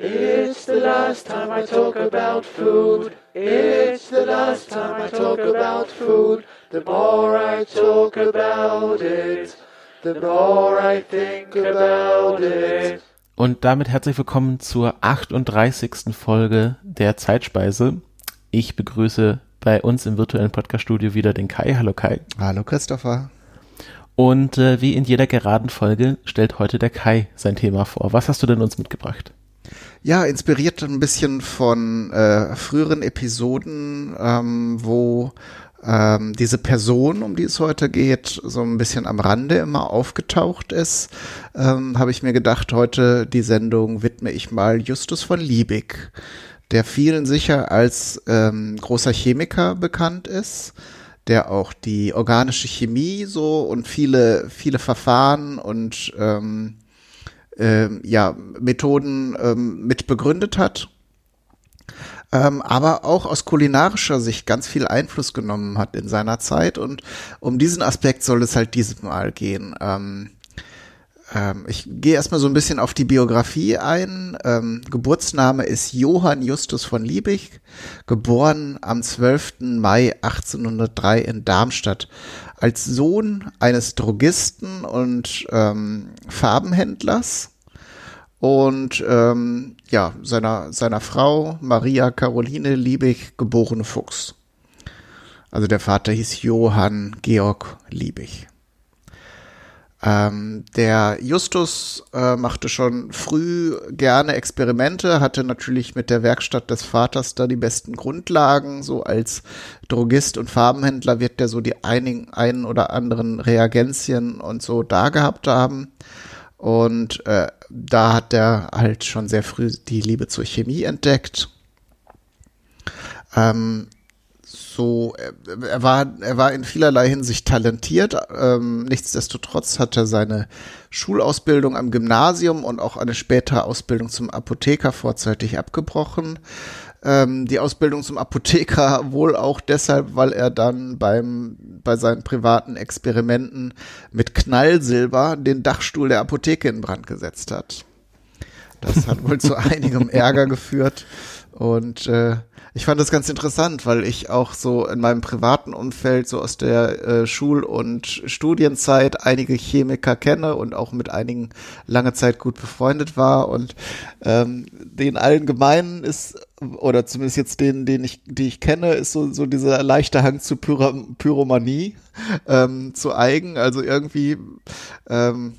It's the last time I talk about food. It's the last time I talk about food. The more I talk about it, the more I think about it. Und damit herzlich willkommen zur 38. Folge der Zeitspeise. Ich begrüße bei uns im virtuellen Podcaststudio wieder den Kai. Hallo Kai. Hallo Christopher. Und äh, wie in jeder geraden Folge stellt heute der Kai sein Thema vor. Was hast du denn uns mitgebracht? Ja, inspiriert ein bisschen von äh, früheren Episoden, ähm, wo ähm, diese Person, um die es heute geht, so ein bisschen am Rande immer aufgetaucht ist, ähm, habe ich mir gedacht, heute die Sendung widme ich mal Justus von Liebig, der vielen sicher als ähm, großer Chemiker bekannt ist, der auch die organische Chemie so und viele, viele Verfahren und ähm, ähm, ja, Methoden ähm, mit begründet hat. Ähm, aber auch aus kulinarischer Sicht ganz viel Einfluss genommen hat in seiner Zeit. Und um diesen Aspekt soll es halt dieses Mal gehen. Ähm, ähm, ich gehe erstmal so ein bisschen auf die Biografie ein. Ähm, Geburtsname ist Johann Justus von Liebig, geboren am 12. Mai 1803 in Darmstadt. Als Sohn eines Drogisten und ähm, Farbenhändlers und ähm, ja, seiner, seiner Frau Maria Caroline Liebig, geborene Fuchs. Also der Vater hieß Johann Georg Liebig. Ähm, der Justus äh, machte schon früh gerne Experimente, hatte natürlich mit der Werkstatt des Vaters da die besten Grundlagen. So als Drogist und Farbenhändler wird der so die einigen, einen oder anderen Reagenzien und so da gehabt haben. Und äh, da hat er halt schon sehr früh die Liebe zur Chemie entdeckt. Ähm, so, er war, er war in vielerlei Hinsicht talentiert. Ähm, nichtsdestotrotz hat er seine Schulausbildung am Gymnasium und auch eine spätere Ausbildung zum Apotheker vorzeitig abgebrochen. Ähm, die Ausbildung zum Apotheker wohl auch deshalb, weil er dann beim, bei seinen privaten Experimenten mit Knallsilber den Dachstuhl der Apotheke in Brand gesetzt hat. Das hat wohl zu einigem Ärger geführt. Und äh, ich fand das ganz interessant, weil ich auch so in meinem privaten Umfeld, so aus der äh, Schul- und Studienzeit, einige Chemiker kenne und auch mit einigen lange Zeit gut befreundet war. Und ähm, den allen gemeinen ist, oder zumindest jetzt den, den ich, die ich kenne, ist so, so dieser leichte Hang zu Pyro Pyromanie ähm, zu eigen. Also irgendwie ähm,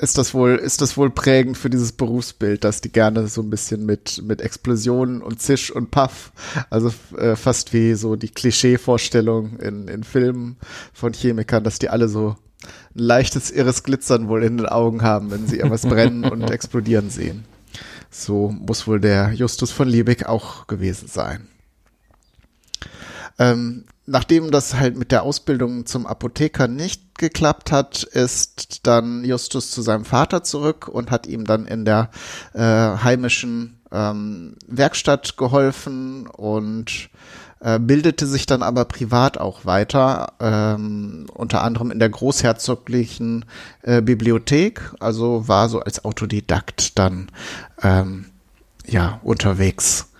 ist das wohl, ist das wohl prägend für dieses Berufsbild, dass die gerne so ein bisschen mit, mit Explosionen und Zisch und Puff, also äh, fast wie so die Klischeevorstellung in, in Filmen von Chemikern, dass die alle so ein leichtes irres Glitzern wohl in den Augen haben, wenn sie irgendwas brennen und explodieren sehen. So muss wohl der Justus von Liebig auch gewesen sein. Ähm, nachdem das halt mit der Ausbildung zum Apotheker nicht geklappt hat, ist dann Justus zu seinem Vater zurück und hat ihm dann in der äh, heimischen ähm, Werkstatt geholfen und äh, bildete sich dann aber privat auch weiter, ähm, unter anderem in der großherzoglichen äh, Bibliothek, also war so als Autodidakt dann ähm, ja unterwegs.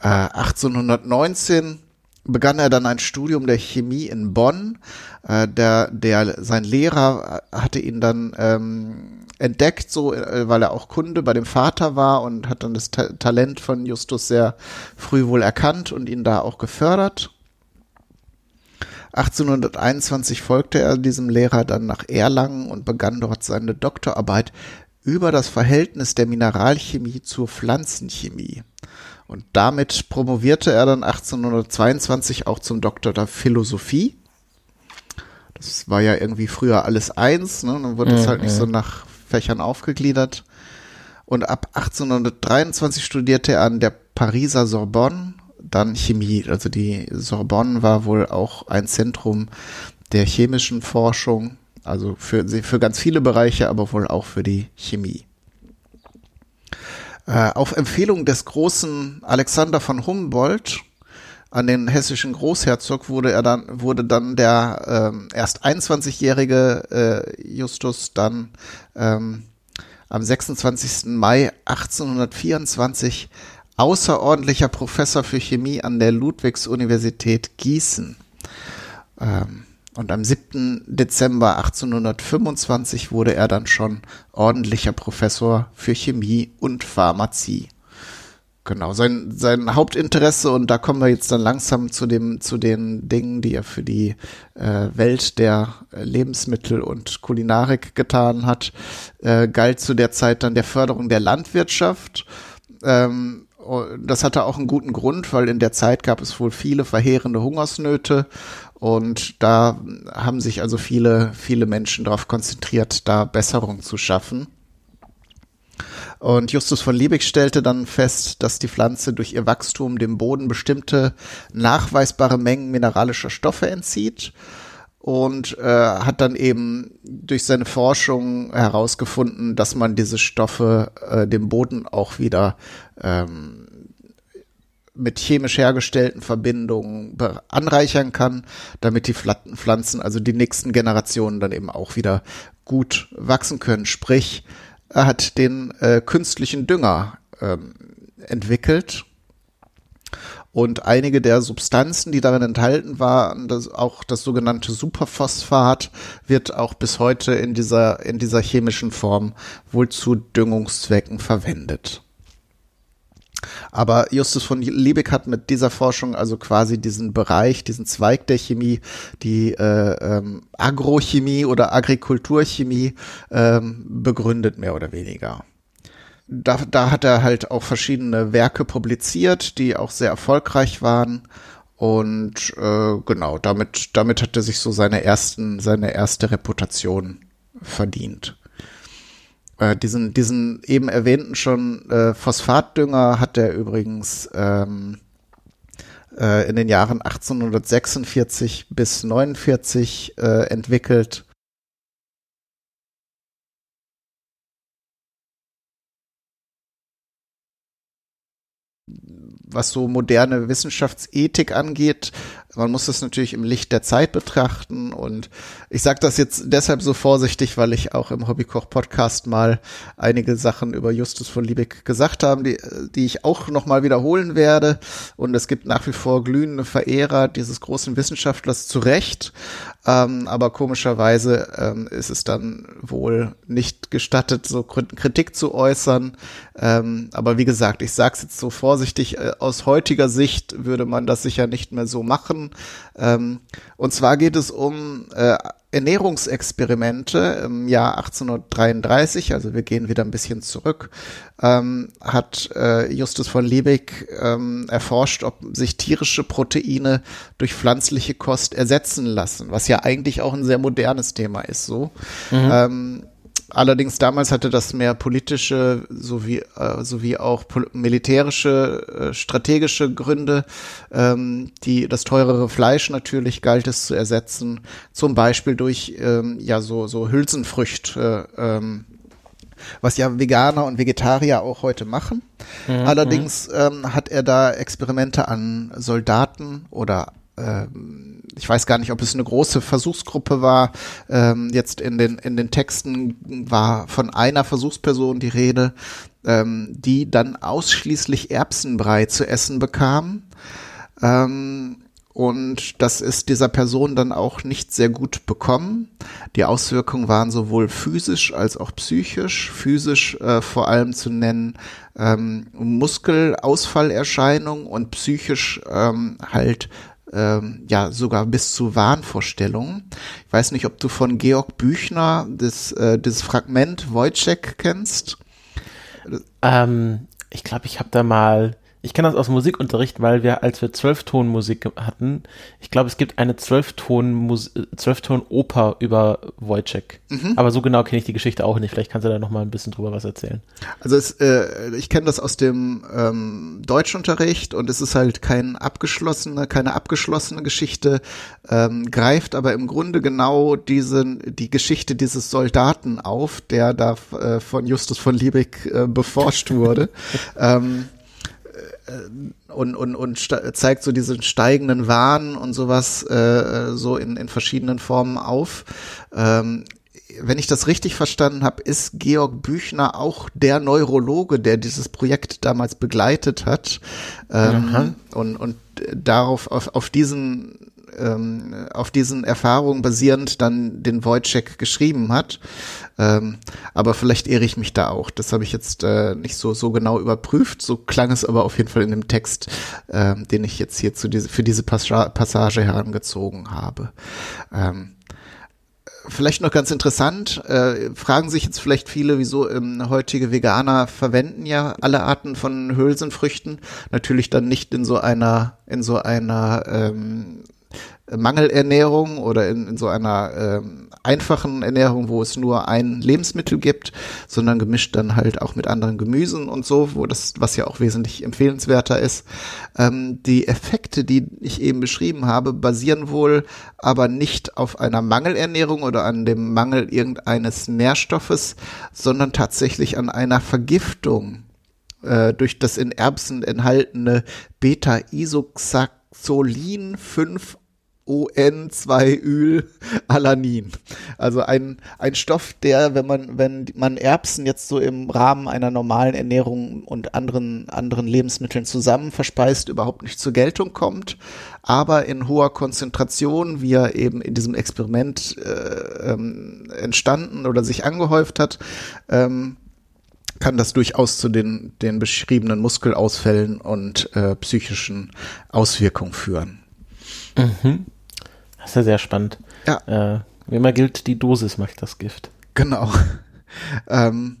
Äh, 1819 begann er dann ein Studium der Chemie in Bonn. Äh, der, der, sein Lehrer hatte ihn dann ähm, entdeckt, so, äh, weil er auch Kunde bei dem Vater war und hat dann das Ta Talent von Justus sehr früh wohl erkannt und ihn da auch gefördert. 1821 folgte er diesem Lehrer dann nach Erlangen und begann dort seine Doktorarbeit über das Verhältnis der Mineralchemie zur Pflanzenchemie. Und damit promovierte er dann 1822 auch zum Doktor der Philosophie. Das war ja irgendwie früher alles eins, ne? Dann wurde es mhm, halt nicht so nach Fächern aufgegliedert. Und ab 1823 studierte er an der Pariser Sorbonne dann Chemie. Also die Sorbonne war wohl auch ein Zentrum der chemischen Forschung, also für, für ganz viele Bereiche, aber wohl auch für die Chemie. Äh, auf Empfehlung des großen Alexander von Humboldt an den hessischen Großherzog wurde er dann wurde dann der ähm, erst 21-jährige äh, Justus dann ähm, am 26. Mai 1824 außerordentlicher Professor für Chemie an der Ludwigs-Universität Gießen. Ähm, und am 7. Dezember 1825 wurde er dann schon ordentlicher Professor für Chemie und Pharmazie. Genau, sein, sein Hauptinteresse, und da kommen wir jetzt dann langsam zu dem, zu den Dingen, die er für die äh, Welt der Lebensmittel und Kulinarik getan hat, äh, galt zu der Zeit dann der Förderung der Landwirtschaft. Ähm, das hatte auch einen guten Grund, weil in der Zeit gab es wohl viele verheerende Hungersnöte und da haben sich also viele, viele Menschen darauf konzentriert, da Besserung zu schaffen. Und Justus von Liebig stellte dann fest, dass die Pflanze durch ihr Wachstum dem Boden bestimmte nachweisbare Mengen mineralischer Stoffe entzieht und äh, hat dann eben durch seine Forschung herausgefunden, dass man diese Stoffe äh, dem Boden auch wieder ähm, mit chemisch hergestellten Verbindungen anreichern kann, damit die Pflanzen, also die nächsten Generationen dann eben auch wieder gut wachsen können. Sprich, er hat den äh, künstlichen Dünger ähm, entwickelt und einige der Substanzen, die darin enthalten waren, das, auch das sogenannte Superphosphat, wird auch bis heute in dieser, in dieser chemischen Form wohl zu Düngungszwecken verwendet. Aber Justus von Liebig hat mit dieser Forschung also quasi diesen Bereich, diesen Zweig der Chemie, die äh, ähm, Agrochemie oder Agrikulturchemie ähm, begründet, mehr oder weniger. Da, da hat er halt auch verschiedene Werke publiziert, die auch sehr erfolgreich waren. Und äh, genau, damit, damit hat er sich so seine ersten, seine erste Reputation verdient. Äh, diesen, diesen eben erwähnten schon äh, Phosphatdünger hat er übrigens ähm, äh, in den Jahren 1846 bis 49 äh, entwickelt. Was so moderne Wissenschaftsethik angeht, man muss das natürlich im Licht der Zeit betrachten. Und ich sage das jetzt deshalb so vorsichtig, weil ich auch im Hobbykoch-Podcast mal einige Sachen über Justus von Liebig gesagt habe, die, die ich auch nochmal wiederholen werde. Und es gibt nach wie vor glühende Verehrer dieses großen Wissenschaftlers zu Recht, ähm, aber komischerweise ähm, ist es dann wohl nicht gestattet, so Kritik zu äußern, ähm, aber wie gesagt, ich sage es jetzt so vorsichtig, äh, aus heutiger Sicht würde man das sicher nicht mehr so machen, ähm, und zwar geht es um äh, Ernährungsexperimente im Jahr 1833, also wir gehen wieder ein bisschen zurück, ähm, hat äh, Justus von Liebig ähm, erforscht, ob sich tierische Proteine durch pflanzliche Kost ersetzen lassen, was ja eigentlich auch ein sehr modernes Thema ist. So. Mhm. Ähm, Allerdings damals hatte das mehr politische sowie, äh, sowie auch militärische, äh, strategische Gründe. Ähm, die, das teurere Fleisch natürlich galt es zu ersetzen, zum Beispiel durch ähm, ja so, so Hülsenfrüchte, äh, ähm, was ja Veganer und Vegetarier auch heute machen. Mhm. Allerdings ähm, hat er da Experimente an Soldaten oder ähm, ich weiß gar nicht, ob es eine große Versuchsgruppe war. Ähm, jetzt in den, in den Texten war von einer Versuchsperson die Rede, ähm, die dann ausschließlich Erbsenbrei zu essen bekam. Ähm, und das ist dieser Person dann auch nicht sehr gut bekommen. Die Auswirkungen waren sowohl physisch als auch psychisch. Physisch äh, vor allem zu nennen ähm, Muskelausfallerscheinung und psychisch ähm, halt ähm, ja sogar bis zu Wahnvorstellungen. Ich weiß nicht, ob du von Georg Büchner das, äh, das Fragment Wojciech kennst. Ähm, ich glaube, ich habe da mal ich kenne das aus Musikunterricht, weil wir, als wir Zwölftonmusik hatten, ich glaube, es gibt eine Zwölfton-Oper über Wojciech. Mhm. Aber so genau kenne ich die Geschichte auch nicht. Vielleicht kannst du da noch mal ein bisschen drüber was erzählen. Also es, äh, ich kenne das aus dem ähm, Deutschunterricht und es ist halt kein abgeschlossene, keine abgeschlossene Geschichte, ähm, greift aber im Grunde genau diese, die Geschichte dieses Soldaten auf, der da äh, von Justus von Liebig äh, beforscht wurde. ähm, äh, und, und, und zeigt so diesen steigenden Wahn und sowas äh, so in, in verschiedenen Formen auf. Ähm, wenn ich das richtig verstanden habe, ist Georg Büchner auch der Neurologe, der dieses Projekt damals begleitet hat. Ähm, und, und darauf, auf, auf diesen ähm, auf diesen Erfahrungen basierend dann den Wojciech geschrieben hat. Ähm, aber vielleicht irre ich mich da auch. Das habe ich jetzt äh, nicht so, so genau überprüft. So klang es aber auf jeden Fall in dem Text, äh, den ich jetzt hier zu diese, für diese Passage herangezogen habe. Ähm, vielleicht noch ganz interessant, äh, fragen sich jetzt vielleicht viele, wieso ähm, heutige Veganer verwenden ja alle Arten von Hülsenfrüchten, natürlich dann nicht in so einer in so einer ähm, Mangelernährung oder in, in so einer ähm, einfachen Ernährung, wo es nur ein Lebensmittel gibt, sondern gemischt dann halt auch mit anderen Gemüsen und so, wo das, was ja auch wesentlich empfehlenswerter ist. Ähm, die Effekte, die ich eben beschrieben habe, basieren wohl aber nicht auf einer Mangelernährung oder an dem Mangel irgendeines Nährstoffes, sondern tatsächlich an einer Vergiftung äh, durch das in Erbsen enthaltene Beta-Isoxazollin 5 ON2-Yl-Alanin. Also ein, ein Stoff, der, wenn man, wenn man Erbsen jetzt so im Rahmen einer normalen Ernährung und anderen, anderen Lebensmitteln zusammen verspeist, überhaupt nicht zur Geltung kommt, aber in hoher Konzentration, wie er eben in diesem Experiment äh, ähm, entstanden oder sich angehäuft hat, ähm, kann das durchaus zu den, den beschriebenen Muskelausfällen und äh, psychischen Auswirkungen führen. Mhm. Das ist ja sehr spannend. Ja. Äh, wie immer gilt, die Dosis macht das Gift. Genau. ähm,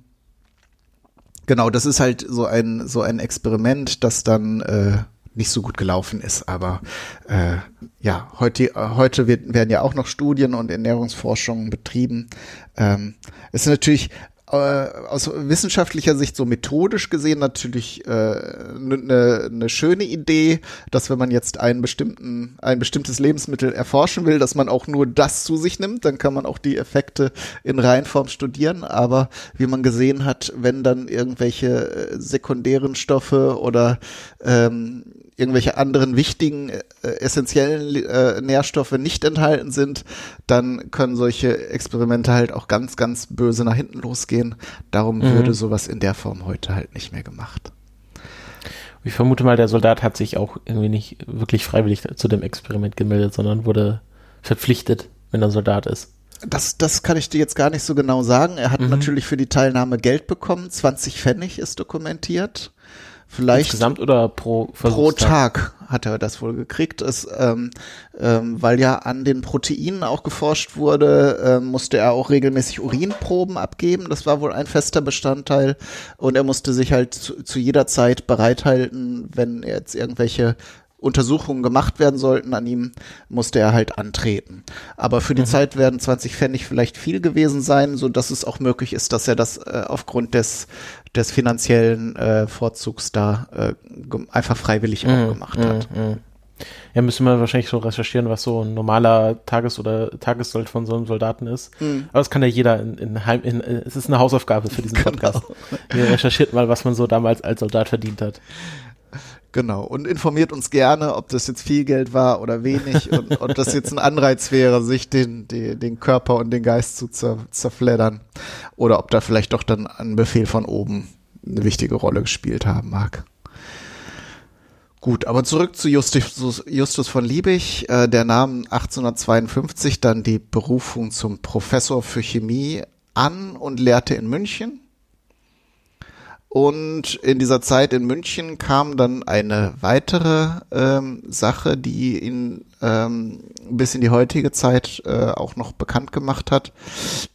genau, das ist halt so ein, so ein Experiment, das dann äh, nicht so gut gelaufen ist. Aber äh, ja, heute, heute wird, werden ja auch noch Studien und Ernährungsforschungen betrieben. Ähm, es ist natürlich äh, aus wissenschaftlicher Sicht so methodisch gesehen natürlich eine äh, ne, ne schöne Idee, dass wenn man jetzt einen bestimmten ein bestimmtes Lebensmittel erforschen will, dass man auch nur das zu sich nimmt, dann kann man auch die Effekte in Reihenform studieren. Aber wie man gesehen hat, wenn dann irgendwelche äh, sekundären Stoffe oder ähm, irgendwelche anderen wichtigen, äh, essentiellen äh, Nährstoffe nicht enthalten sind, dann können solche Experimente halt auch ganz, ganz böse nach hinten losgehen. Darum mhm. würde sowas in der Form heute halt nicht mehr gemacht. Ich vermute mal, der Soldat hat sich auch irgendwie nicht wirklich freiwillig zu dem Experiment gemeldet, sondern wurde verpflichtet, wenn er Soldat ist. Das, das kann ich dir jetzt gar nicht so genau sagen. Er hat mhm. natürlich für die Teilnahme Geld bekommen. 20 Pfennig ist dokumentiert. Vielleicht Insgesamt oder pro Pro Tag hat er das wohl gekriegt, ist, ähm, ähm, weil ja an den Proteinen auch geforscht wurde, ähm, musste er auch regelmäßig Urinproben abgeben. Das war wohl ein fester Bestandteil. Und er musste sich halt zu, zu jeder Zeit bereithalten, wenn jetzt irgendwelche Untersuchungen gemacht werden sollten an ihm, musste er halt antreten. Aber für die mhm. Zeit werden 20 Pfennig vielleicht viel gewesen sein, so dass es auch möglich ist, dass er das äh, aufgrund des, des finanziellen äh, Vorzugs da äh, einfach freiwillig mhm. auch gemacht hat. Mhm. Ja, müssen wir wahrscheinlich so recherchieren, was so ein normaler Tages- oder Tagessold von so einem Soldaten ist. Mhm. Aber das kann ja jeder in, in, Heim, in, in, es ist eine Hausaufgabe für diesen genau. Podcast. Ihr recherchiert mal, was man so damals als Soldat verdient hat. Genau. Und informiert uns gerne, ob das jetzt viel Geld war oder wenig und ob das jetzt ein Anreiz wäre, sich den, den, den Körper und den Geist zu zer, zerfleddern. Oder ob da vielleicht doch dann ein Befehl von oben eine wichtige Rolle gespielt haben mag. Gut, aber zurück zu Justus, Justus von Liebig. Äh, der nahm 1852 dann die Berufung zum Professor für Chemie an und lehrte in München. Und in dieser Zeit in München kam dann eine weitere ähm, Sache, die ihn ähm, bis in die heutige Zeit äh, auch noch bekannt gemacht hat.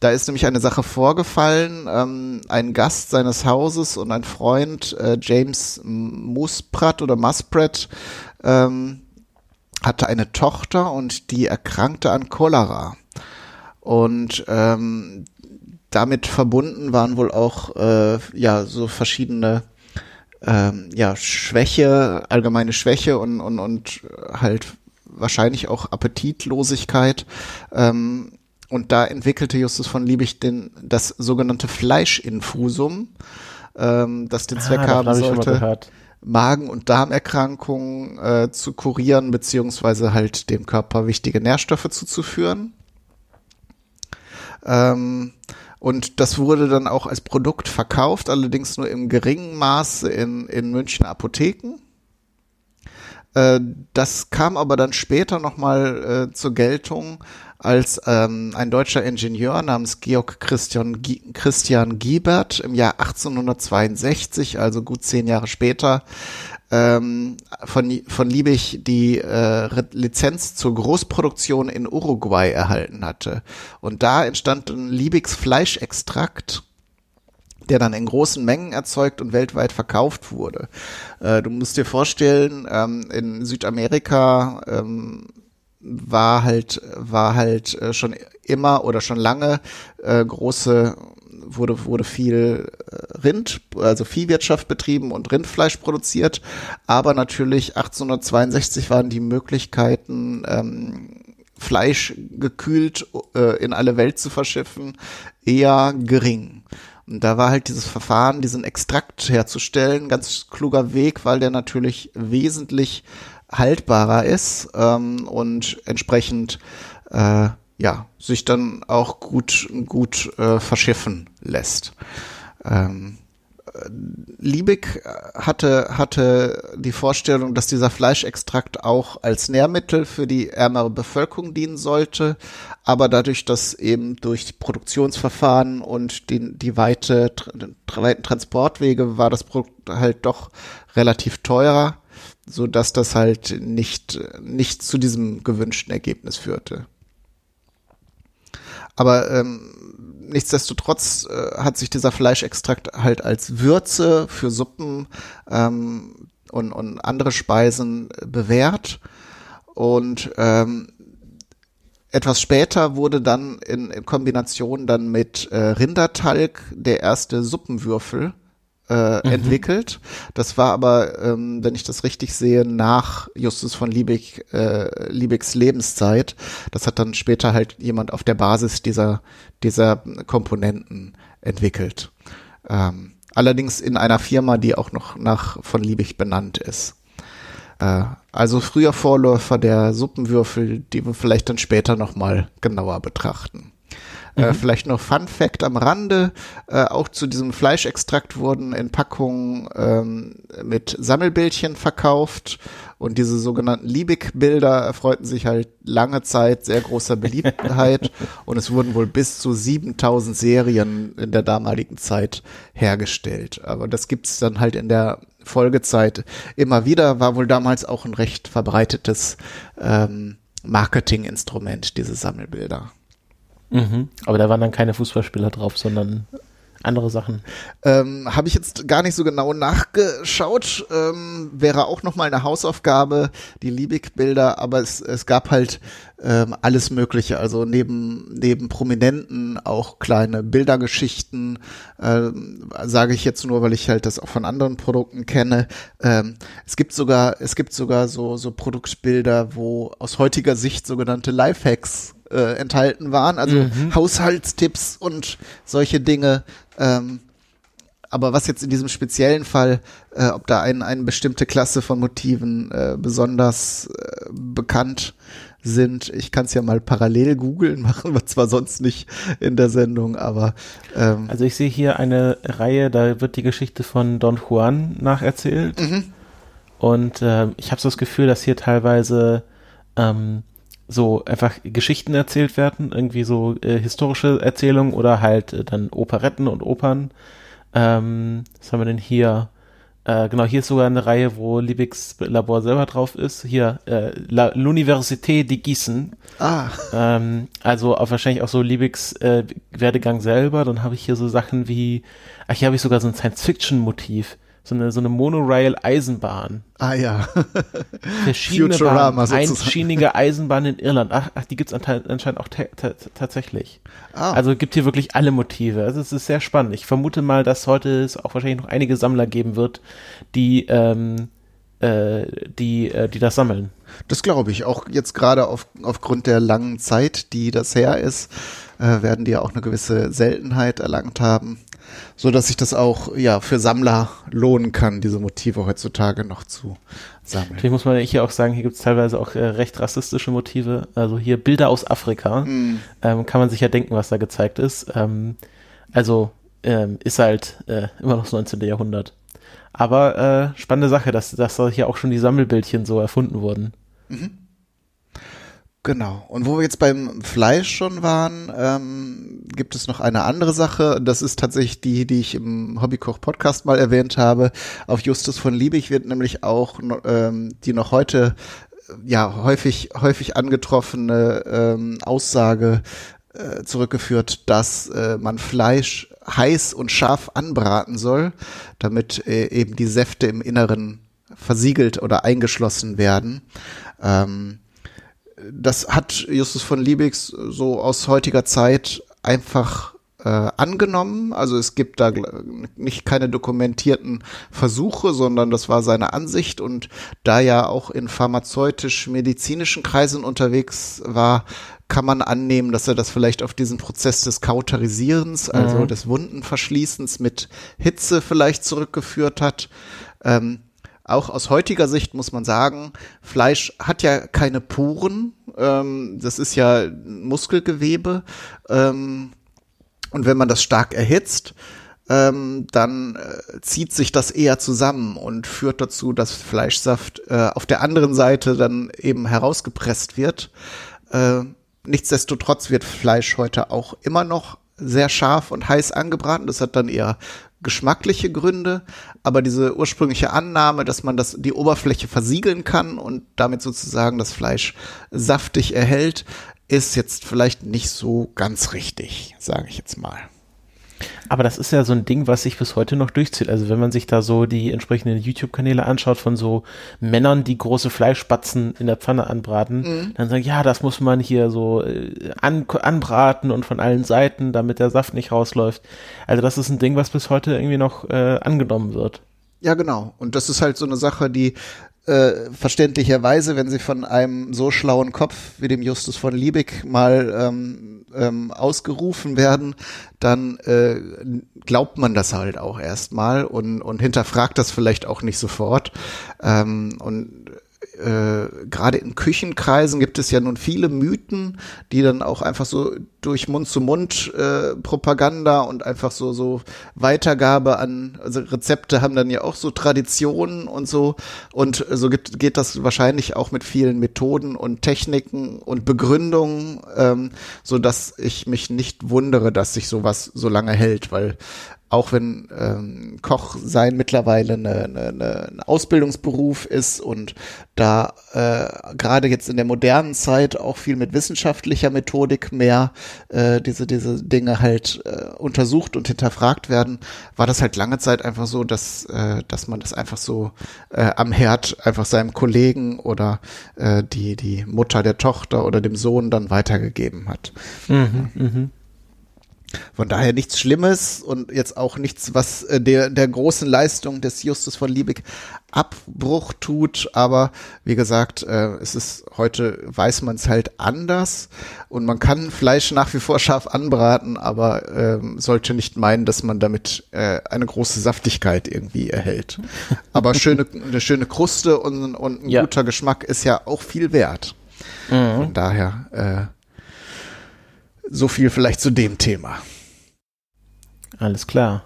Da ist nämlich eine Sache vorgefallen. Ähm, ein Gast seines Hauses und ein Freund, äh, James Musprat oder Musprat, ähm, hatte eine Tochter und die erkrankte an Cholera. Und ähm, damit verbunden waren wohl auch äh, ja so verschiedene ähm, ja Schwäche, allgemeine Schwäche und und und halt wahrscheinlich auch Appetitlosigkeit. Ähm, und da entwickelte Justus von Liebig den, das sogenannte Fleischinfusum, ähm, das den Zweck ah, haben sollte, Magen- und Darmerkrankungen äh, zu kurieren, beziehungsweise halt dem Körper wichtige Nährstoffe zuzuführen. Ähm, und das wurde dann auch als Produkt verkauft, allerdings nur im geringen Maße in, in München Apotheken. Äh, das kam aber dann später nochmal äh, zur Geltung, als ähm, ein deutscher Ingenieur namens Georg Christian, Christian Giebert im Jahr 1862, also gut zehn Jahre später, ähm, von, von Liebig die äh, Lizenz zur Großproduktion in Uruguay erhalten hatte. Und da entstand ein Liebigs Fleischextrakt, der dann in großen Mengen erzeugt und weltweit verkauft wurde. Äh, du musst dir vorstellen, ähm, in Südamerika ähm, war halt war halt äh, schon immer oder schon lange äh, große wurde wurde viel äh, Rind also Viehwirtschaft betrieben und Rindfleisch produziert. Aber natürlich 1862 waren die Möglichkeiten ähm, Fleisch gekühlt äh, in alle Welt zu verschiffen eher gering. Und da war halt dieses Verfahren, diesen Extrakt herzustellen, ganz kluger Weg, weil der natürlich wesentlich haltbarer ist ähm, und entsprechend äh, ja sich dann auch gut gut äh, verschiffen lässt. Ähm, Liebig hatte, hatte die Vorstellung, dass dieser Fleischextrakt auch als Nährmittel für die ärmere Bevölkerung dienen sollte, aber dadurch, dass eben durch Produktionsverfahren und die, die weite, weiten Transportwege war das Produkt halt doch relativ teurer so dass das halt nicht, nicht zu diesem gewünschten Ergebnis führte. Aber ähm, nichtsdestotrotz äh, hat sich dieser Fleischextrakt halt als Würze für Suppen ähm, und, und andere Speisen bewährt. Und ähm, etwas später wurde dann in, in Kombination dann mit äh, Rindertalg der erste Suppenwürfel äh, mhm. entwickelt. Das war aber, ähm, wenn ich das richtig sehe, nach Justus von Liebig, äh, Liebigs Lebenszeit. Das hat dann später halt jemand auf der Basis dieser, dieser Komponenten entwickelt. Ähm, allerdings in einer Firma, die auch noch nach von Liebig benannt ist. Äh, also früher Vorläufer der Suppenwürfel, die wir vielleicht dann später nochmal genauer betrachten. Äh, mhm. Äh, vielleicht noch Fun Fact am Rande, äh, auch zu diesem Fleischextrakt wurden in Packungen ähm, mit Sammelbildchen verkauft und diese sogenannten Liebig-Bilder erfreuten sich halt lange Zeit sehr großer Beliebtheit und es wurden wohl bis zu 7000 Serien in der damaligen Zeit hergestellt. Aber das gibt's dann halt in der Folgezeit immer wieder, war wohl damals auch ein recht verbreitetes ähm, Marketinginstrument, diese Sammelbilder. Mhm. Aber da waren dann keine Fußballspieler drauf, sondern andere Sachen. Ähm, Habe ich jetzt gar nicht so genau nachgeschaut. Ähm, wäre auch noch mal eine Hausaufgabe, die Liebig-Bilder, aber es, es gab halt ähm, alles Mögliche. Also neben, neben Prominenten auch kleine Bildergeschichten, ähm, sage ich jetzt nur, weil ich halt das auch von anderen Produkten kenne. Ähm, es gibt sogar, es gibt sogar so, so Produktbilder, wo aus heutiger Sicht sogenannte Lifehacks äh, enthalten waren, also mhm. Haushaltstipps und solche Dinge. Ähm, aber was jetzt in diesem speziellen Fall, äh, ob da ein, eine bestimmte Klasse von Motiven äh, besonders äh, bekannt sind, ich kann es ja mal parallel googeln, machen wir zwar sonst nicht in der Sendung, aber ähm, Also ich sehe hier eine Reihe, da wird die Geschichte von Don Juan nacherzählt. Mhm. Und äh, ich habe so das Gefühl, dass hier teilweise ähm, so einfach Geschichten erzählt werden, irgendwie so äh, historische Erzählungen oder halt äh, dann Operetten und Opern. Ähm, was haben wir denn hier? Äh, genau, hier ist sogar eine Reihe, wo Liebigs Labor selber drauf ist. Hier, äh, L'Université de Gießen. Ah. Ähm, also auch wahrscheinlich auch so Liebigs äh, Werdegang selber. Dann habe ich hier so Sachen wie, ach, hier habe ich sogar so ein Science-Fiction-Motiv so eine, so eine Monorail-Eisenbahn. Ah ja. Verschiedene Futurama Bahnen, einschienige Eisenbahn in Irland. Ach, ach die gibt's anscheinend auch tatsächlich. Ah. Also gibt hier wirklich alle Motive. Also es ist sehr spannend. Ich vermute mal, dass heute es auch wahrscheinlich noch einige Sammler geben wird, die ähm, äh, die, äh, die das sammeln. Das glaube ich. Auch jetzt gerade auf, aufgrund der langen Zeit, die das her ist, äh, werden die ja auch eine gewisse Seltenheit erlangt haben. So dass sich das auch ja für Sammler lohnen kann, diese Motive heutzutage noch zu sammeln. Natürlich muss man hier auch sagen, hier gibt es teilweise auch äh, recht rassistische Motive. Also hier Bilder aus Afrika. Mm. Ähm, kann man sich ja denken, was da gezeigt ist. Ähm, also ähm, ist halt äh, immer noch das 19. Jahrhundert. Aber äh, spannende Sache, dass, dass da hier auch schon die Sammelbildchen so erfunden wurden. Mhm. Genau. Und wo wir jetzt beim Fleisch schon waren, ähm, gibt es noch eine andere Sache. Das ist tatsächlich die, die ich im Hobbykoch-Podcast mal erwähnt habe. Auf Justus von Liebig wird nämlich auch ähm, die noch heute ja häufig häufig angetroffene ähm, Aussage äh, zurückgeführt, dass äh, man Fleisch heiß und scharf anbraten soll, damit äh, eben die Säfte im Inneren versiegelt oder eingeschlossen werden. Ähm, das hat Justus von Liebigs so aus heutiger Zeit einfach äh, angenommen. Also es gibt da nicht keine dokumentierten Versuche, sondern das war seine Ansicht. Und da er auch in pharmazeutisch-medizinischen Kreisen unterwegs war, kann man annehmen, dass er das vielleicht auf diesen Prozess des Kauterisierens, also mhm. des Wundenverschließens mit Hitze vielleicht zurückgeführt hat. Ähm, auch aus heutiger Sicht muss man sagen, Fleisch hat ja keine Poren. Ähm, das ist ja Muskelgewebe. Ähm, und wenn man das stark erhitzt, ähm, dann äh, zieht sich das eher zusammen und führt dazu, dass Fleischsaft äh, auf der anderen Seite dann eben herausgepresst wird. Äh, nichtsdestotrotz wird Fleisch heute auch immer noch sehr scharf und heiß angebraten. Das hat dann eher geschmackliche Gründe, aber diese ursprüngliche Annahme, dass man das, die Oberfläche versiegeln kann und damit sozusagen das Fleisch saftig erhält, ist jetzt vielleicht nicht so ganz richtig, sage ich jetzt mal. Aber das ist ja so ein Ding, was sich bis heute noch durchzieht. Also wenn man sich da so die entsprechenden YouTube-Kanäle anschaut von so Männern, die große Fleischspatzen in der Pfanne anbraten, mhm. dann sagen, ja, das muss man hier so äh, an, anbraten und von allen Seiten, damit der Saft nicht rausläuft. Also das ist ein Ding, was bis heute irgendwie noch äh, angenommen wird. Ja, genau. Und das ist halt so eine Sache, die äh, verständlicherweise, wenn sie von einem so schlauen Kopf wie dem Justus von Liebig mal ähm, ähm, ausgerufen werden, dann äh, glaubt man das halt auch erstmal und, und hinterfragt das vielleicht auch nicht sofort. Ähm, und äh, gerade in Küchenkreisen gibt es ja nun viele Mythen, die dann auch einfach so durch Mund-zu-Mund-Propaganda äh, und einfach so so Weitergabe an also Rezepte haben dann ja auch so Traditionen und so. Und so geht, geht das wahrscheinlich auch mit vielen Methoden und Techniken und Begründungen, ähm, so dass ich mich nicht wundere, dass sich sowas so lange hält, weil auch wenn ähm, Koch sein mittlerweile eine, eine, eine, ein Ausbildungsberuf ist und da äh, gerade jetzt in der modernen Zeit auch viel mit wissenschaftlicher Methodik mehr äh, diese diese Dinge halt äh, untersucht und hinterfragt werden, war das halt lange Zeit einfach so, dass äh, dass man das einfach so äh, am Herd einfach seinem Kollegen oder äh, die die Mutter der Tochter oder dem Sohn dann weitergegeben hat. Mhm, mh. Von daher nichts Schlimmes und jetzt auch nichts, was äh, der, der großen Leistung des Justus von Liebig Abbruch tut. Aber wie gesagt, äh, es ist heute, weiß man es halt anders und man kann Fleisch nach wie vor scharf anbraten, aber äh, sollte nicht meinen, dass man damit äh, eine große Saftigkeit irgendwie erhält. Aber schöne, eine schöne Kruste und, und ein ja. guter Geschmack ist ja auch viel wert. Mhm. Von daher, äh, so viel vielleicht zu dem Thema. Alles klar.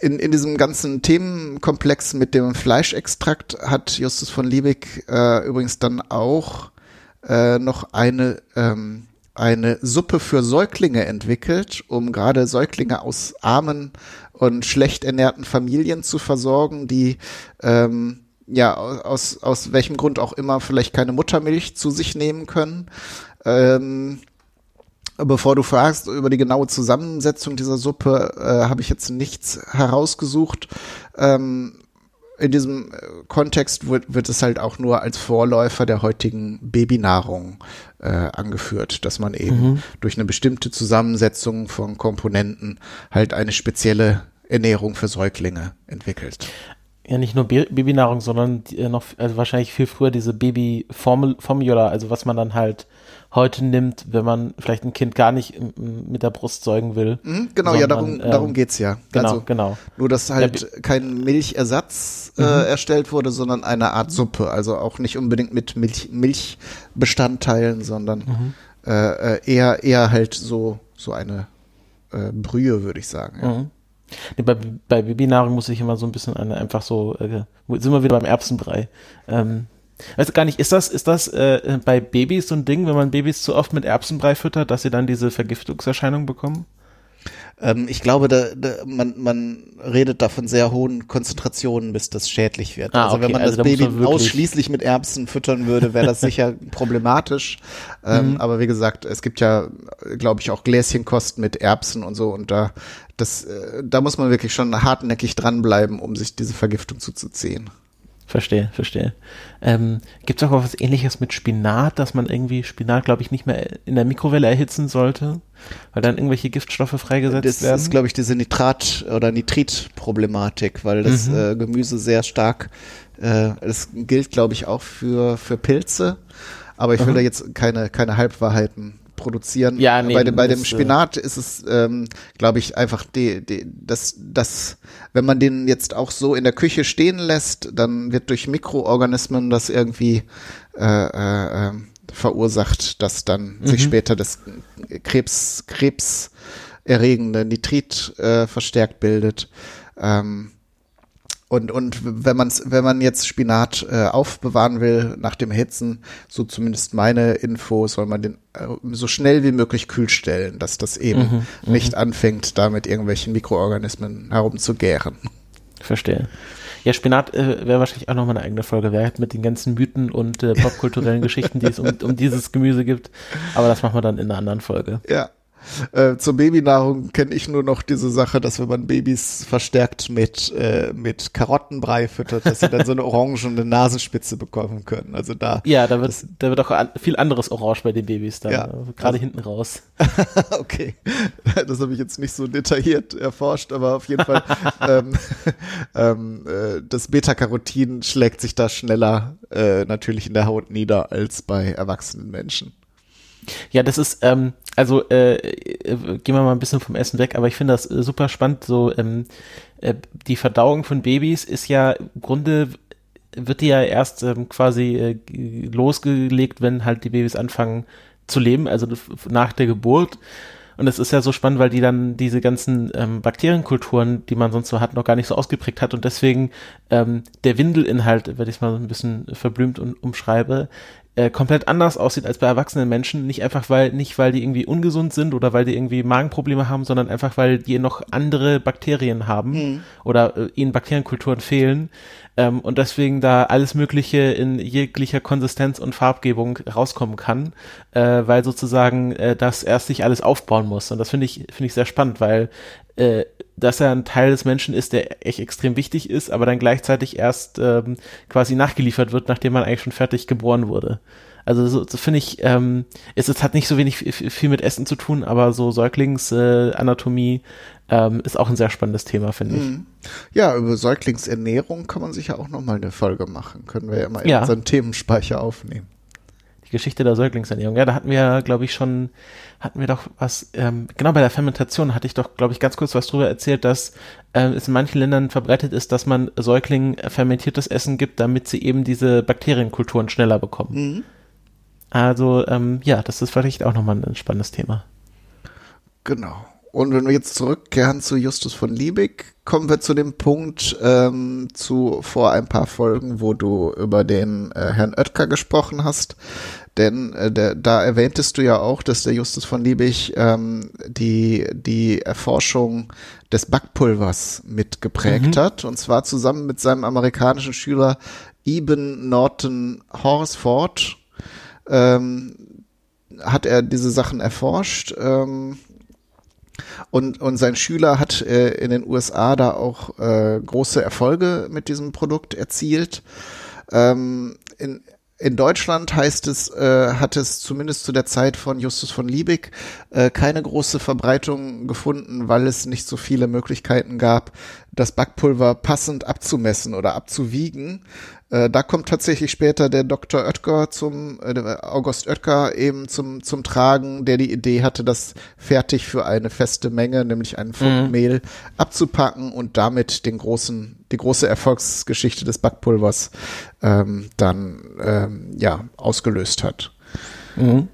In, in diesem ganzen Themenkomplex mit dem Fleischextrakt hat Justus von Liebig äh, übrigens dann auch äh, noch eine, ähm, eine Suppe für Säuglinge entwickelt, um gerade Säuglinge aus armen und schlecht ernährten Familien zu versorgen, die ähm, ja aus, aus welchem Grund auch immer vielleicht keine Muttermilch zu sich nehmen können. Ähm, Bevor du fragst über die genaue Zusammensetzung dieser Suppe, äh, habe ich jetzt nichts herausgesucht. Ähm, in diesem äh, Kontext wird, wird es halt auch nur als Vorläufer der heutigen Babynahrung äh, angeführt, dass man eben mhm. durch eine bestimmte Zusammensetzung von Komponenten halt eine spezielle Ernährung für Säuglinge entwickelt. Ja, nicht nur Babynahrung, sondern äh, noch, also wahrscheinlich viel früher diese Baby-Formula, also was man dann halt heute nimmt, wenn man vielleicht ein Kind gar nicht mit der Brust säugen will. Mhm, genau, sondern, ja, darum, ähm, darum geht's ja. Genau, also, genau. Nur, dass halt ja, kein Milchersatz äh, mhm. erstellt wurde, sondern eine Art Suppe. Also auch nicht unbedingt mit Milch, Milchbestandteilen, sondern mhm. äh, äh eher, eher halt so, so eine äh, Brühe, würde ich sagen. Ja. Mhm. Nee, bei, bei Babynahrung muss ich immer so ein bisschen eine, einfach so, äh, sind wir wieder beim Erbsenbrei. Ähm, weiß gar nicht, ist das, ist das äh, bei Babys so ein Ding, wenn man Babys zu oft mit Erbsenbrei füttert, dass sie dann diese Vergiftungserscheinung bekommen? Ähm, ich glaube, da, da, man, man redet da von sehr hohen Konzentrationen, bis das schädlich wird. Ah, also okay. wenn man also das Baby man ausschließlich mit Erbsen füttern würde, wäre das sicher problematisch. Ähm, mhm. Aber wie gesagt, es gibt ja, glaube ich, auch Gläschenkost mit Erbsen und so und da, das, äh, da muss man wirklich schon hartnäckig dranbleiben, um sich diese Vergiftung zuzuziehen. Verstehe, verstehe. Ähm, Gibt es auch was ähnliches mit Spinat, dass man irgendwie Spinat, glaube ich, nicht mehr in der Mikrowelle erhitzen sollte, weil dann irgendwelche Giftstoffe freigesetzt das werden? Das ist, glaube ich, diese Nitrat- oder Nitrit-Problematik, weil das mhm. äh, Gemüse sehr stark, äh, das gilt, glaube ich, auch für, für Pilze, aber ich will mhm. da jetzt keine, keine Halbwahrheiten produzieren. Ja, nee, bei, dem, bei dem äh, Spinat ist es, ähm, glaube ich, einfach die, die, das, das, wenn man den jetzt auch so in der Küche stehen lässt, dann wird durch Mikroorganismen das irgendwie äh, äh, ähm, verursacht, dass dann mhm. sich später das Krebs, krebserregende Nitrit äh, verstärkt bildet. Ähm, und, und wenn man wenn man jetzt Spinat äh, aufbewahren will nach dem Hitzen, so zumindest meine Info, soll man den äh, so schnell wie möglich kühl stellen, dass das eben mhm, mhm. nicht anfängt, da mit irgendwelchen Mikroorganismen herumzugären. Verstehe. Ja, Spinat äh, wäre wahrscheinlich auch nochmal eine eigene Folge wert mit den ganzen Mythen und äh, popkulturellen Geschichten, die es um, um dieses Gemüse gibt. Aber das machen wir dann in einer anderen Folge. Ja. Äh, zur Babynahrung kenne ich nur noch diese Sache, dass wenn man Babys verstärkt mit, äh, mit Karottenbrei füttert, dass sie dann so eine orangene Nasenspitze bekommen können. Also da. Ja, da wird, das, da wird auch an, viel anderes Orange bei den Babys dann, ja, also gerade hinten raus. okay. Das habe ich jetzt nicht so detailliert erforscht, aber auf jeden Fall, ähm, ähm, äh, das Beta-Carotin schlägt sich da schneller äh, natürlich in der Haut nieder als bei erwachsenen Menschen. Ja, das ist, ähm, also äh, äh, gehen wir mal ein bisschen vom Essen weg, aber ich finde das äh, super spannend. So ähm, äh, die Verdauung von Babys ist ja im Grunde wird die ja erst ähm, quasi äh, losgelegt, wenn halt die Babys anfangen zu leben, also nach der Geburt. Und es ist ja so spannend, weil die dann diese ganzen ähm, Bakterienkulturen, die man sonst so hat, noch gar nicht so ausgeprägt hat und deswegen ähm, der Windelinhalt, wenn ich es mal so ein bisschen verblümt und umschreibe, äh, komplett anders aussieht als bei erwachsenen Menschen. Nicht einfach, weil, nicht weil die irgendwie ungesund sind oder weil die irgendwie Magenprobleme haben, sondern einfach, weil die noch andere Bakterien haben mhm. oder äh, ihnen Bakterienkulturen fehlen. Ähm, und deswegen da alles Mögliche in jeglicher Konsistenz und Farbgebung rauskommen kann, äh, weil sozusagen äh, das erst sich alles aufbauen muss. Und das finde ich, finde ich sehr spannend, weil äh, dass er ein Teil des Menschen ist, der echt extrem wichtig ist, aber dann gleichzeitig erst ähm, quasi nachgeliefert wird, nachdem man eigentlich schon fertig geboren wurde. Also so, so finde ich, ähm, es, es hat nicht so wenig viel mit Essen zu tun, aber so Säuglingsanatomie äh, ähm, ist auch ein sehr spannendes Thema, finde ich. Mhm. Ja, über Säuglingsernährung kann man sicher auch nochmal eine Folge machen. Können wir ja mal in ja. unseren Themenspeicher aufnehmen. Die Geschichte der Säuglingsernährung. Ja, da hatten wir, glaube ich, schon, hatten wir doch was, ähm, genau bei der Fermentation hatte ich doch, glaube ich, ganz kurz was drüber erzählt, dass äh, es in manchen Ländern verbreitet ist, dass man Säuglingen fermentiertes Essen gibt, damit sie eben diese Bakterienkulturen schneller bekommen. Mhm. Also, ähm, ja, das ist vielleicht auch nochmal ein spannendes Thema. Genau. Und wenn wir jetzt zurückkehren zu Justus von Liebig, kommen wir zu dem Punkt ähm, zu vor ein paar Folgen, wo du über den äh, Herrn Oetker gesprochen hast. Denn äh, der, da erwähntest du ja auch, dass der Justus von Liebig ähm, die, die Erforschung des Backpulvers mitgeprägt mhm. hat. Und zwar zusammen mit seinem amerikanischen Schüler Eben Norton Horsford. Ähm, hat er diese Sachen erforscht. Ähm, und, und sein Schüler hat äh, in den USA da auch äh, große Erfolge mit diesem Produkt erzielt. Ähm, in, in Deutschland heißt es, äh, hat es zumindest zu der Zeit von Justus von Liebig äh, keine große Verbreitung gefunden, weil es nicht so viele Möglichkeiten gab, das Backpulver passend abzumessen oder abzuwiegen. Äh, da kommt tatsächlich später der Dr. Oetker zum, äh, August Oetker eben zum, zum Tragen, der die Idee hatte, das fertig für eine feste Menge, nämlich einen Pfund mhm. Mehl, abzupacken und damit den großen, die große Erfolgsgeschichte des Backpulvers ähm, dann ähm, ja ausgelöst hat. Mhm.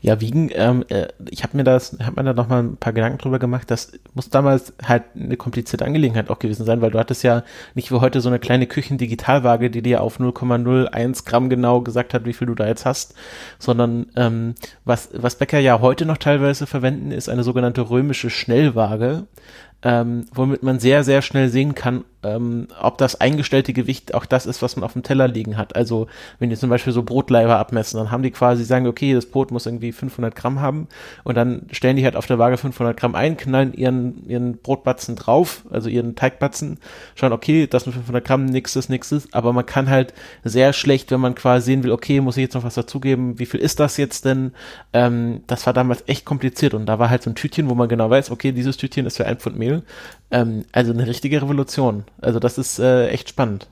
Ja, wiegen, ähm, äh, ich habe mir das, habe mir da noch mal ein paar Gedanken drüber gemacht, das muss damals halt eine komplizierte Angelegenheit auch gewesen sein, weil du hattest ja nicht wie heute so eine kleine Küchendigitalwaage, die dir auf 0,01 Gramm genau gesagt hat, wie viel du da jetzt hast, sondern ähm, was, was Bäcker ja heute noch teilweise verwenden, ist eine sogenannte römische Schnellwaage, ähm, womit man sehr, sehr schnell sehen kann, ähm, ob das eingestellte Gewicht auch das ist, was man auf dem Teller liegen hat. Also wenn die zum Beispiel so Brotleiber abmessen, dann haben die quasi, sagen, okay, das Brot muss irgendwie 500 Gramm haben und dann stellen die halt auf der Waage 500 Gramm ein, knallen ihren, ihren Brotbatzen drauf, also ihren Teigbatzen, schauen, okay, das sind 500 Gramm, nächstes, nächstes, aber man kann halt sehr schlecht, wenn man quasi sehen will, okay, muss ich jetzt noch was dazugeben, wie viel ist das jetzt denn? Ähm, das war damals echt kompliziert und da war halt so ein Tütchen, wo man genau weiß, okay, dieses Tütchen ist für ein Pfund Mehl, ähm, also eine richtige Revolution. Also das ist äh, echt spannend.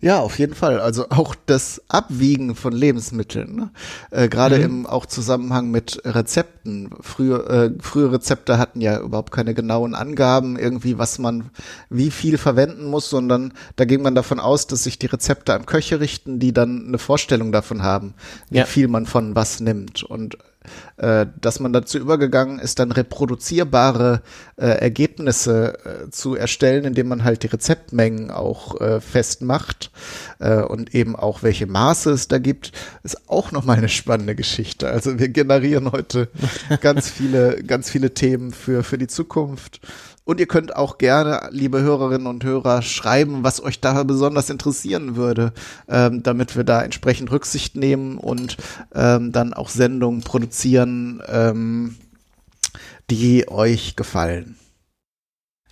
Ja, auf jeden Fall. Also auch das Abwiegen von Lebensmitteln, ne? äh, gerade mhm. im auch Zusammenhang mit Rezepten. Früher, äh, frühe Rezepte hatten ja überhaupt keine genauen Angaben, irgendwie was man wie viel verwenden muss, sondern da ging man davon aus, dass sich die Rezepte an Köche richten, die dann eine Vorstellung davon haben, wie ja. viel man von was nimmt. Und äh, dass man dazu übergegangen ist, dann reproduzierbare äh, Ergebnisse äh, zu erstellen, indem man halt die Rezeptmengen auch äh, festmacht äh, und eben auch welche Maße es da gibt, ist auch nochmal eine spannende Geschichte. Also wir generieren heute ganz viele, ganz viele Themen für, für die Zukunft. Und ihr könnt auch gerne, liebe Hörerinnen und Hörer, schreiben, was euch da besonders interessieren würde, ähm, damit wir da entsprechend Rücksicht nehmen und ähm, dann auch Sendungen produzieren, ähm, die euch gefallen.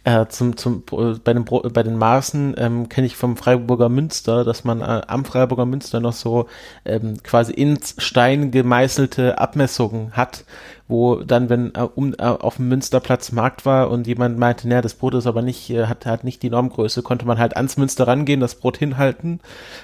Äh, zum, zum, bei, den, bei den Maßen ähm, kenne ich vom Freiburger Münster, dass man äh, am Freiburger Münster noch so ähm, quasi ins Stein gemeißelte Abmessungen hat, wo dann, wenn äh, um, äh, auf dem Münsterplatz Markt war und jemand meinte, naja, das Brot ist aber nicht, äh, hat, hat nicht die Normgröße, konnte man halt ans Münster rangehen, das Brot hinhalten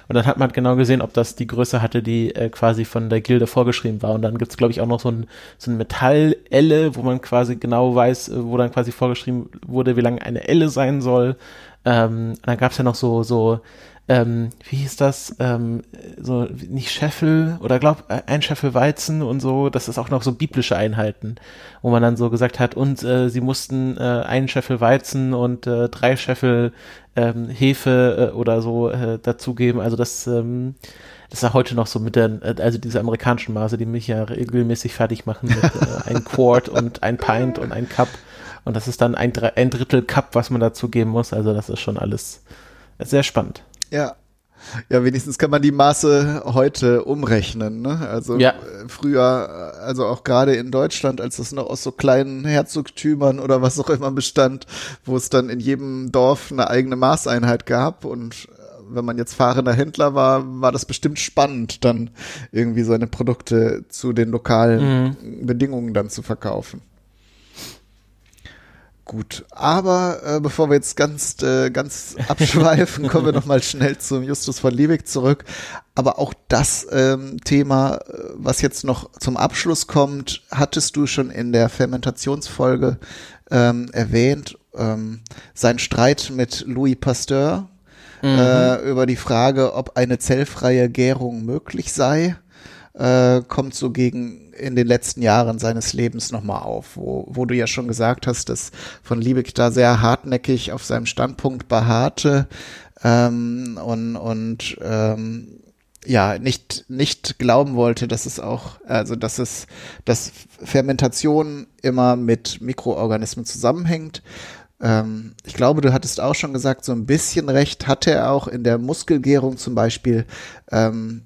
und dann hat man genau gesehen, ob das die Größe hatte, die äh, quasi von der Gilde vorgeschrieben war. Und dann gibt's glaube ich, auch noch so ein, so ein Metall-Elle, wo man quasi genau weiß, äh, wo dann quasi vorgeschrieben wurde, wie lang eine Elle sein soll. Ähm, dann gab's ja noch so, so ähm, wie hieß das, ähm, so nicht Scheffel oder glaub ein Scheffel Weizen und so, das ist auch noch so biblische Einheiten, wo man dann so gesagt hat, und äh, sie mussten äh, einen Scheffel Weizen und äh, drei Scheffel ähm, Hefe äh, oder so äh, dazugeben. Also das, ähm, das ist ja heute noch so mit der, äh, also diese amerikanischen Maße, die mich ja regelmäßig fertig machen mit äh, ein Quart und ein Pint und ein Cup. Und das ist dann ein, ein Drittel Cup, was man dazu geben muss. Also das ist schon alles sehr spannend. Ja. Ja, wenigstens kann man die Maße heute umrechnen. Ne? Also ja. Äh, früher, also auch gerade in Deutschland, als es noch aus so kleinen Herzogtümern oder was auch immer bestand, wo es dann in jedem Dorf eine eigene Maßeinheit gab und äh, wenn man jetzt fahrender Händler war, war das bestimmt spannend, dann irgendwie seine Produkte zu den lokalen mhm. Bedingungen dann zu verkaufen. Gut, aber äh, bevor wir jetzt ganz äh, ganz abschweifen, kommen wir noch mal schnell zum Justus von Liebig zurück. Aber auch das ähm, Thema, äh, was jetzt noch zum Abschluss kommt, hattest du schon in der Fermentationsfolge ähm, erwähnt. Ähm, sein Streit mit Louis Pasteur mhm. äh, über die Frage, ob eine zellfreie Gärung möglich sei äh, kommt so gegen in den letzten Jahren seines Lebens nochmal auf, wo, wo du ja schon gesagt hast, dass von Liebig da sehr hartnäckig auf seinem Standpunkt beharrte ähm, und, und ähm, ja, nicht, nicht glauben wollte, dass es auch, also dass es, dass Fermentation immer mit Mikroorganismen zusammenhängt. Ähm, ich glaube, du hattest auch schon gesagt, so ein bisschen recht hatte er auch in der Muskelgärung zum Beispiel. Ähm,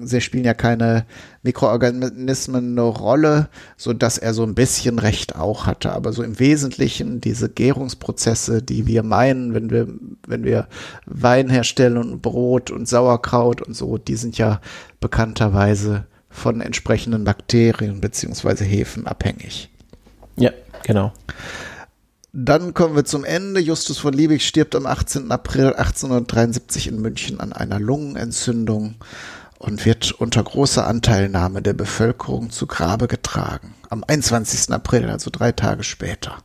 sie spielen ja keine Mikroorganismen eine Rolle, so dass er so ein bisschen Recht auch hatte. Aber so im Wesentlichen diese Gärungsprozesse, die wir meinen, wenn wir, wenn wir Wein herstellen und Brot und Sauerkraut und so, die sind ja bekannterweise von entsprechenden Bakterien beziehungsweise Hefen abhängig. Ja, genau. Dann kommen wir zum Ende. Justus von Liebig stirbt am 18. April 1873 in München an einer Lungenentzündung und wird unter großer Anteilnahme der Bevölkerung zu Grabe getragen. Am 21. April, also drei Tage später.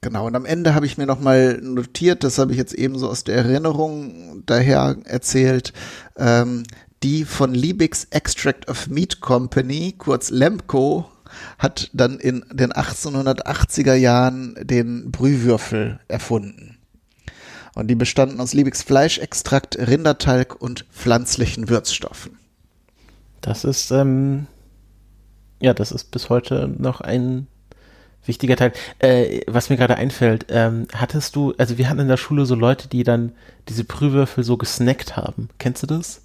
Genau, und am Ende habe ich mir nochmal notiert, das habe ich jetzt ebenso aus der Erinnerung daher erzählt, ähm, die von Liebigs Extract of Meat Company, kurz Lemco, hat dann in den 1880er Jahren den Brühwürfel erfunden. Und die bestanden aus Liebigs Fleischextrakt, Rindertalg und pflanzlichen Würzstoffen. Das ist, ähm, ja, das ist bis heute noch ein wichtiger Teil. Äh, was mir gerade einfällt, ähm, hattest du, also wir hatten in der Schule so Leute, die dann diese Brühwürfel so gesnackt haben. Kennst du das?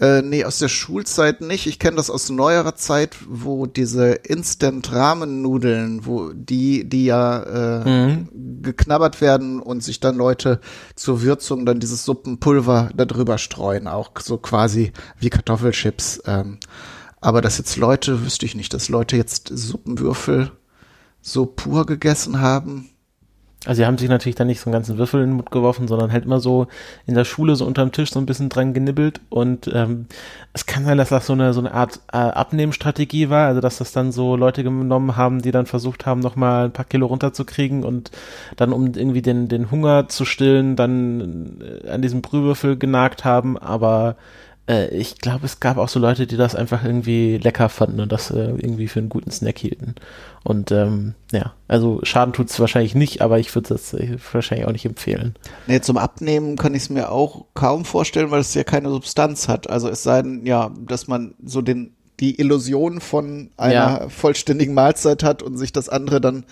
Äh, nee, aus der Schulzeit nicht. Ich kenne das aus neuerer Zeit, wo diese Instant-Ramen-Nudeln, wo die, die ja äh, mhm. geknabbert werden und sich dann Leute zur Würzung dann dieses Suppenpulver da drüber streuen, auch so quasi wie Kartoffelchips. Ähm, aber dass jetzt Leute, wüsste ich nicht, dass Leute jetzt Suppenwürfel so pur gegessen haben. Also sie haben sich natürlich dann nicht so einen ganzen Würfel in den Mund geworfen, sondern halt immer so in der Schule so unterm Tisch so ein bisschen dran genibbelt. Und ähm, es kann sein, dass das so eine so eine Art äh, Abnehmstrategie war, also dass das dann so Leute genommen haben, die dann versucht haben, nochmal ein paar Kilo runterzukriegen und dann um irgendwie den den Hunger zu stillen, dann äh, an diesem Brühwürfel genagt haben, aber äh, ich glaube, es gab auch so Leute, die das einfach irgendwie lecker fanden und das äh, irgendwie für einen guten Snack hielten. Und ähm, ja, also Schaden tut es wahrscheinlich nicht, aber ich würde es wahrscheinlich auch nicht empfehlen. Nee, zum Abnehmen kann ich es mir auch kaum vorstellen, weil es ja keine Substanz hat. Also es sei denn, ja, dass man so den die Illusion von einer ja. vollständigen Mahlzeit hat und sich das andere dann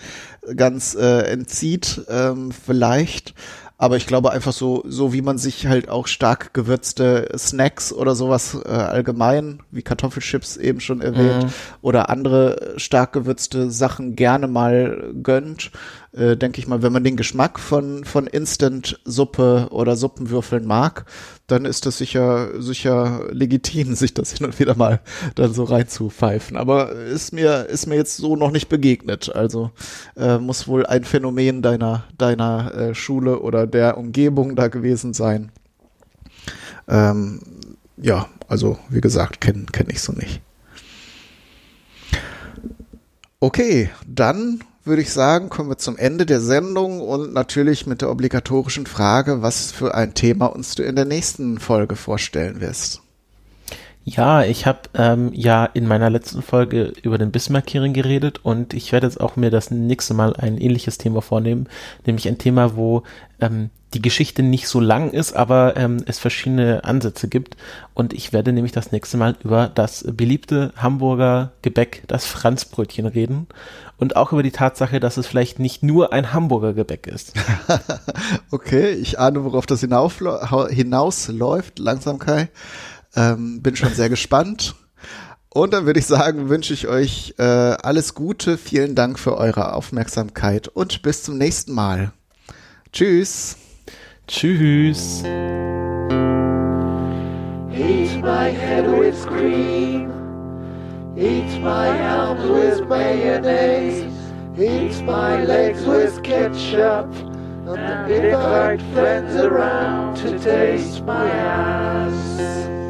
ganz äh, entzieht, ähm, vielleicht. Aber ich glaube einfach so, so wie man sich halt auch stark gewürzte Snacks oder sowas äh, allgemein, wie Kartoffelchips eben schon erwähnt, mhm. oder andere stark gewürzte Sachen gerne mal gönnt, äh, denke ich mal, wenn man den Geschmack von, von Instant-Suppe oder Suppenwürfeln mag, dann ist das sicher, sicher legitim, sich das hin und wieder mal dann so reinzupfeifen. Aber ist mir, ist mir jetzt so noch nicht begegnet. Also äh, muss wohl ein Phänomen deiner, deiner äh, Schule oder der Umgebung da gewesen sein. Ähm, ja, also wie gesagt, kenne kenn ich so nicht. Okay, dann würde ich sagen, kommen wir zum Ende der Sendung und natürlich mit der obligatorischen Frage, was für ein Thema uns du in der nächsten Folge vorstellen wirst. Ja, ich habe ähm, ja in meiner letzten Folge über den Bismarck-Hearing geredet und ich werde jetzt auch mir das nächste Mal ein ähnliches Thema vornehmen, nämlich ein Thema, wo ähm, die Geschichte nicht so lang ist, aber ähm, es verschiedene Ansätze gibt. Und ich werde nämlich das nächste Mal über das beliebte Hamburger Gebäck, das Franzbrötchen reden und auch über die Tatsache, dass es vielleicht nicht nur ein Hamburger Gebäck ist. okay, ich ahne, worauf das hinausläuft, langsam Kai. Ähm, bin schon sehr gespannt. Und dann würde ich sagen, wünsche ich euch äh, alles Gute. Vielen Dank für eure Aufmerksamkeit und bis zum nächsten Mal. Tschüss. Tschüss. Eat my head with cream. Eat my arms with mayonnaise. Eat my legs with ketchup. And invite friends around to taste my ass.